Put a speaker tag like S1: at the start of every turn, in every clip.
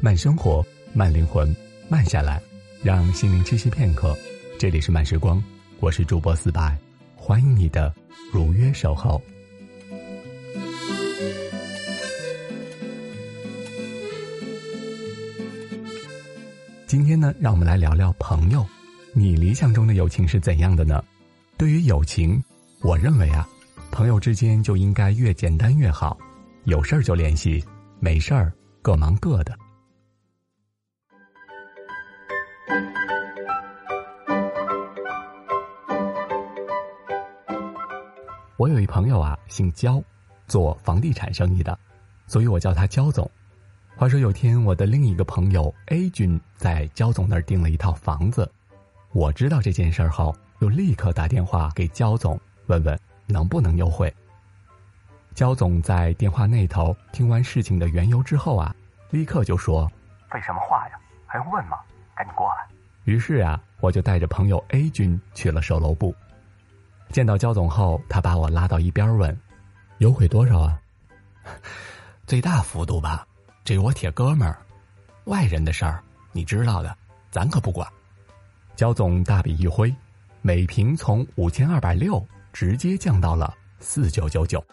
S1: 慢生活，慢灵魂，慢下来，让心灵栖息片刻。这里是慢时光，我是主播四百，欢迎你的如约守候。今天呢，让我们来聊聊朋友。你理想中的友情是怎样的呢？对于友情，我认为啊，朋友之间就应该越简单越好，有事儿就联系，没事儿各忙各的。我有一朋友啊，姓焦，做房地产生意的，所以我叫他焦总。话说有天，我的另一个朋友 A 君在焦总那儿订了一套房子。我知道这件事后，又立刻打电话给焦总，问问能不能优惠。焦总在电话那头听完事情的缘由之后啊，立刻就说：“
S2: 废什么话呀？还用问吗？赶紧过来！”
S1: 于是啊，我就带着朋友 A 君去了售楼部。见到焦总后，他把我拉到一边问：“优惠多少啊？”“最大幅度吧。”这是我铁哥们儿，外人的事儿你知道的，咱可不管。焦总大笔一挥，每平从五千二百六直接降到了四九九九。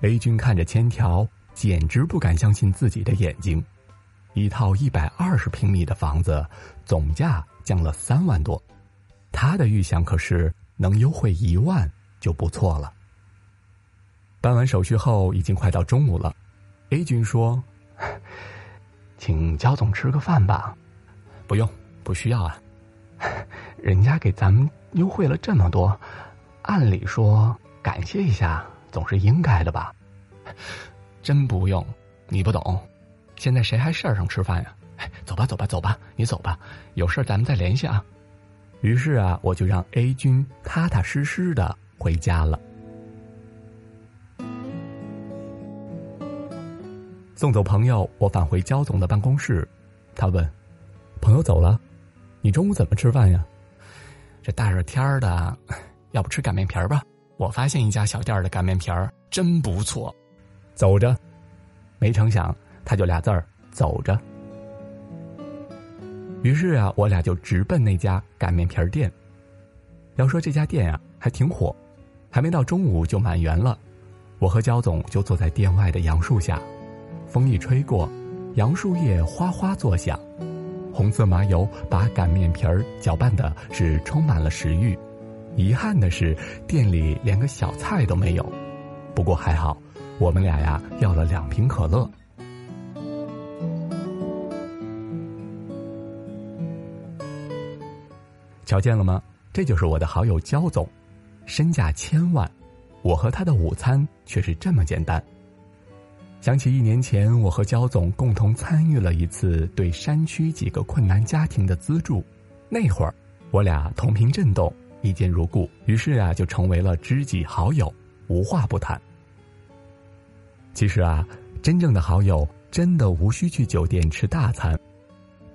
S1: A 君看着千条，简直不敢相信自己的眼睛。一套一百二十平米的房子，总价降了三万多，他的预想可是能优惠一万就不错了。办完手续后，已经快到中午了。A 君说。请焦总吃个饭吧，不用，不需要啊。人家给咱们优惠了这么多，按理说感谢一下总是应该的吧？真不用，你不懂。现在谁还事儿上吃饭呀？走吧，走吧，走吧，你走吧，有事咱们再联系啊。于是啊，我就让 A 君踏踏实实的回家了。送走朋友，我返回焦总的办公室。他问：“朋友走了，你中午怎么吃饭呀？”这大热天的，要不吃擀面皮儿吧？我发现一家小店的擀面皮儿真不错。走着，没成想他就俩字儿走着。于是啊，我俩就直奔那家擀面皮儿店。要说这家店啊，还挺火，还没到中午就满员了。我和焦总就坐在店外的杨树下。风一吹过，杨树叶哗哗作响，红色麻油把擀面皮儿搅拌的是充满了食欲。遗憾的是，店里连个小菜都没有。不过还好，我们俩呀要了两瓶可乐。瞧见了吗？这就是我的好友焦总，身价千万，我和他的午餐却是这么简单。想起一年前，我和焦总共同参与了一次对山区几个困难家庭的资助，那会儿我俩同频震动，一见如故，于是啊就成为了知己好友，无话不谈。其实啊，真正的好友真的无需去酒店吃大餐，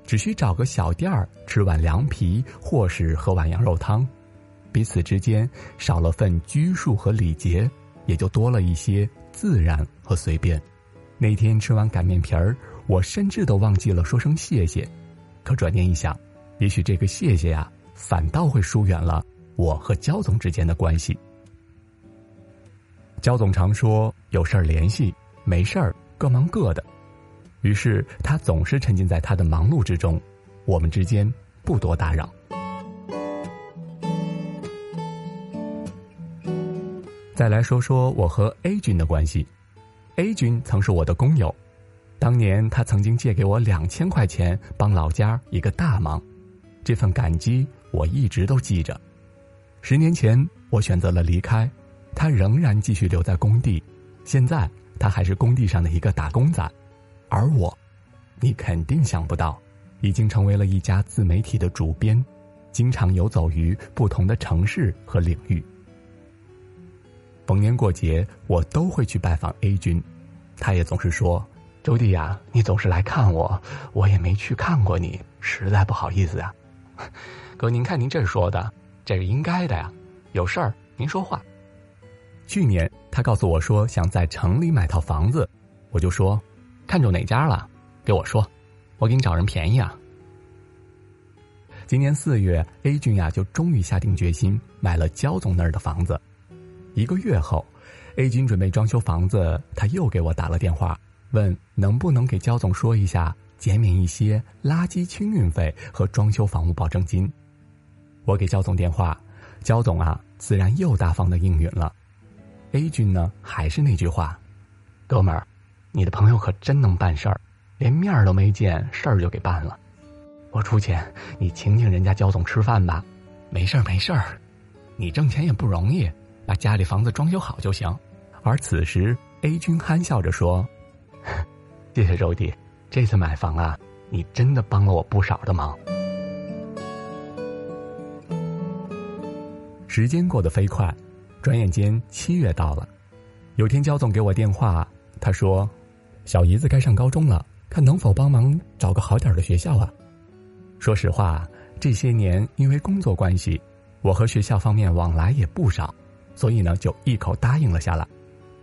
S1: 只需找个小店儿吃碗凉皮，或是喝碗羊肉汤，彼此之间少了份拘束和礼节，也就多了一些自然和随便。那天吃完擀面皮儿，我甚至都忘记了说声谢谢。可转念一想，也许这个谢谢呀，反倒会疏远了我和焦总之间的关系。焦总常说有事儿联系，没事儿各忙各的，于是他总是沉浸在他的忙碌之中，我们之间不多打扰。再来说说我和 A 君的关系。A 君曾是我的工友，当年他曾经借给我两千块钱帮老家一个大忙，这份感激我一直都记着。十年前我选择了离开，他仍然继续留在工地，现在他还是工地上的一个打工仔，而我，你肯定想不到，已经成为了一家自媒体的主编，经常游走于不同的城市和领域。逢年过节，我都会去拜访 A 君，他也总是说：“周弟呀，你总是来看我，我也没去看过你，实在不好意思呀。”哥，您看您这说的，这是应该的呀。有事儿您说话，去年他告诉我说想在城里买套房子，我就说，看中哪家了，给我说，我给你找人便宜啊。今年四月，A 君呀就终于下定决心买了焦总那儿的房子。一个月后，A 君准备装修房子，他又给我打了电话，问能不能给焦总说一下减免一些垃圾清运费和装修房屋保证金。我给焦总电话，焦总啊自然又大方的应允了。A 君呢还是那句话，哥们儿，你的朋友可真能办事儿，连面儿都没见，事儿就给办了。我出钱，你请请人家焦总吃饭吧。没事儿没事儿，你挣钱也不容易，把家里房子装修好就行。而此时，A 君憨笑着说：“谢谢周弟，这次买房啊，你真的帮了我不少的忙。”时间过得飞快，转眼间七月到了。有天焦总给我电话，他说：“小姨子该上高中了，看能否帮忙找个好点的学校啊。”说实话，这些年因为工作关系，我和学校方面往来也不少，所以呢就一口答应了下来。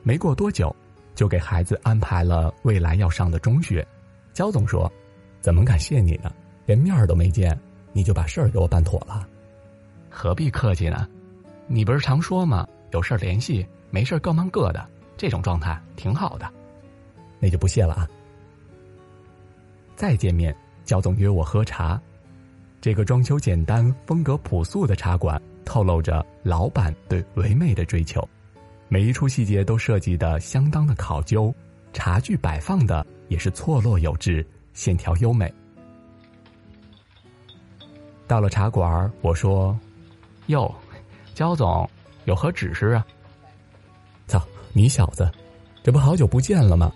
S1: 没过多久，就给孩子安排了未来要上的中学。焦总说：“怎么感谢你呢？连面都没见，你就把事儿给我办妥了。”何必客气呢？你不是常说吗？有事联系，没事各忙各的，这种状态挺好的。那就不谢了啊。再见面，焦总约我喝茶。这个装修简单、风格朴素的茶馆，透露着老板对唯美的追求，每一处细节都设计的相当的考究，茶具摆放的也是错落有致，线条优美。到了茶馆，我说：“哟，焦总，有何指示啊？”操，你小子，这不好久不见了吗？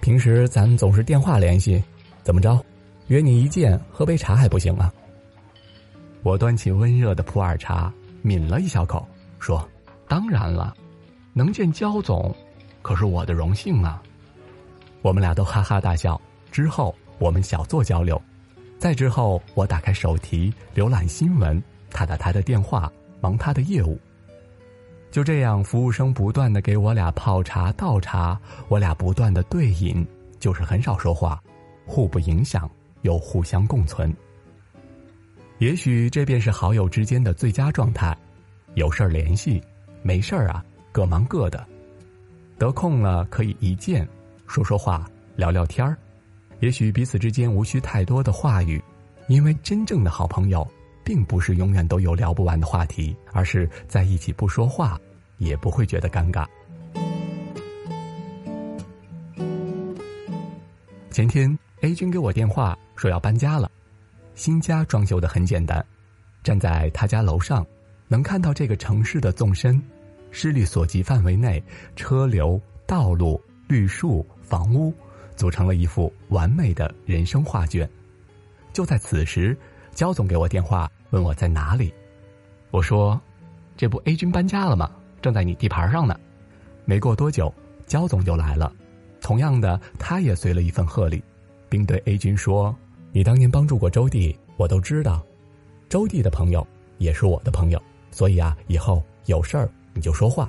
S1: 平时咱总是电话联系，怎么着，约你一见喝杯茶还不行吗？我端起温热的普洱茶，抿了一小口，说：“当然了，能见焦总，可是我的荣幸啊。”我们俩都哈哈大笑。之后我们小坐交流，再之后我打开手提浏览新闻，他打他的电话，忙他的业务。就这样，服务生不断的给我俩泡茶倒茶，我俩不断的对饮，就是很少说话，互不影响，又互相共存。也许这便是好友之间的最佳状态，有事儿联系，没事儿啊各忙各的，得空了可以一见，说说话，聊聊天儿。也许彼此之间无需太多的话语，因为真正的好朋友，并不是永远都有聊不完的话题，而是在一起不说话，也不会觉得尴尬。前天 A 君给我电话说要搬家了。新家装修的很简单，站在他家楼上，能看到这个城市的纵深，视力所及范围内，车流、道路、绿树、房屋，组成了一幅完美的人生画卷。就在此时，焦总给我电话，问我在哪里。我说：“这不 A 君搬家了吗？正在你地盘上呢。”没过多久，焦总就来了，同样的，他也随了一份贺礼，并对 A 君说。你当年帮助过周弟，我都知道。周弟的朋友也是我的朋友，所以啊，以后有事儿你就说话。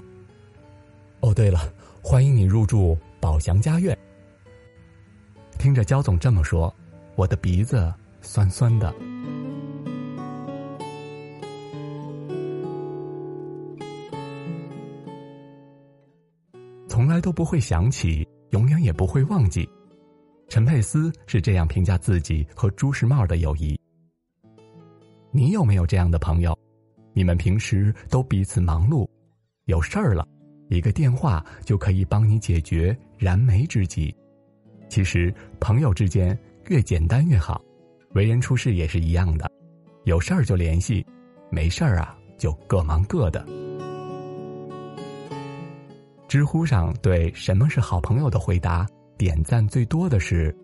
S1: 哦，对了，欢迎你入住宝祥家苑。听着焦总这么说，我的鼻子酸酸的。来都不会想起，永远也不会忘记。陈佩斯是这样评价自己和朱时茂的友谊。你有没有这样的朋友？你们平时都彼此忙碌，有事儿了，一个电话就可以帮你解决燃眉之急。其实朋友之间越简单越好，为人处事也是一样的，有事儿就联系，没事儿啊就各忙各的。知乎上对什么是好朋友的回答。点赞最多的是，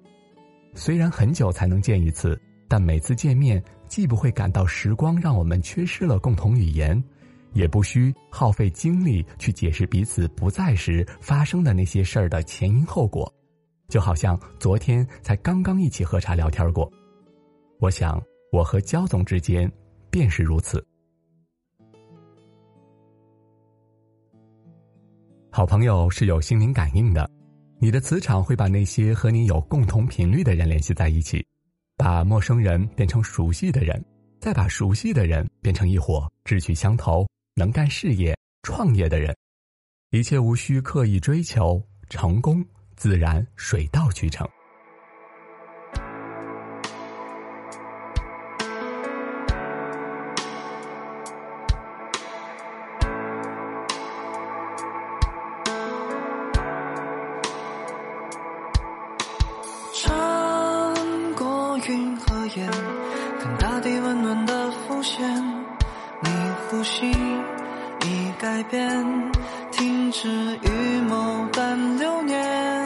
S1: 虽然很久才能见一次，但每次见面既不会感到时光让我们缺失了共同语言，也不需耗费精力去解释彼此不在时发生的那些事儿的前因后果，就好像昨天才刚刚一起喝茶聊天过。我想，我和焦总之间便是如此。好朋友是有心灵感应的，你的磁场会把那些和你有共同频率的人联系在一起，把陌生人变成熟悉的人，再把熟悉的人变成一伙志趣相投、能干事业、创业的人。一切无需刻意追求，成功自然水到渠成。
S3: 改变，停止预谋但流年。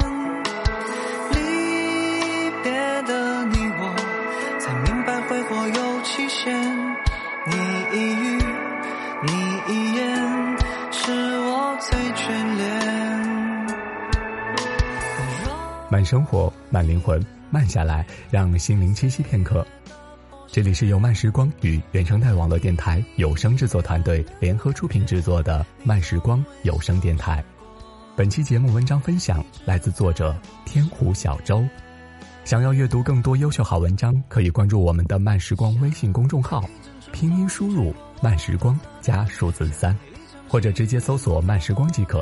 S3: 离别的你我，才明白挥霍有期限。你一语，你一言，是我最眷恋。
S1: 慢生活，慢灵魂。慢下来，让心灵栖息片刻。这里是由慢时光与原生态网络电台有声制作团队联合出品制作的慢时光有声电台。本期节目文章分享来自作者天湖小周。想要阅读更多优秀好文章，可以关注我们的慢时光微信公众号，拼音输入“慢时光”加数字三，或者直接搜索“慢时光”即可。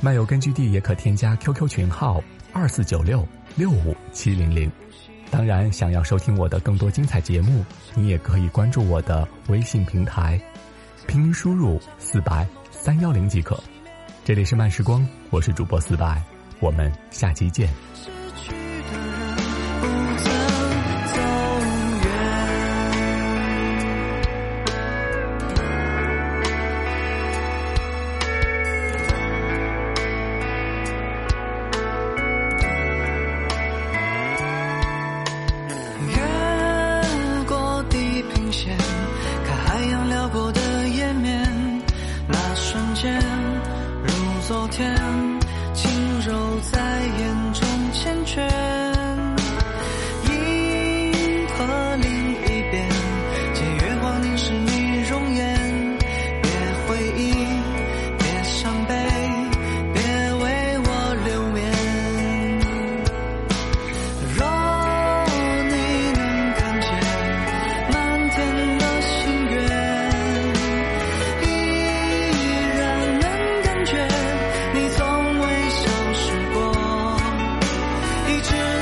S1: 漫友根据地也可添加 QQ 群号二四九六。六五七零零，当然，想要收听我的更多精彩节目，你也可以关注我的微信平台，拼音输入四百三幺零即可。这里是慢时光，我是主播四百，我们下期见。creatures.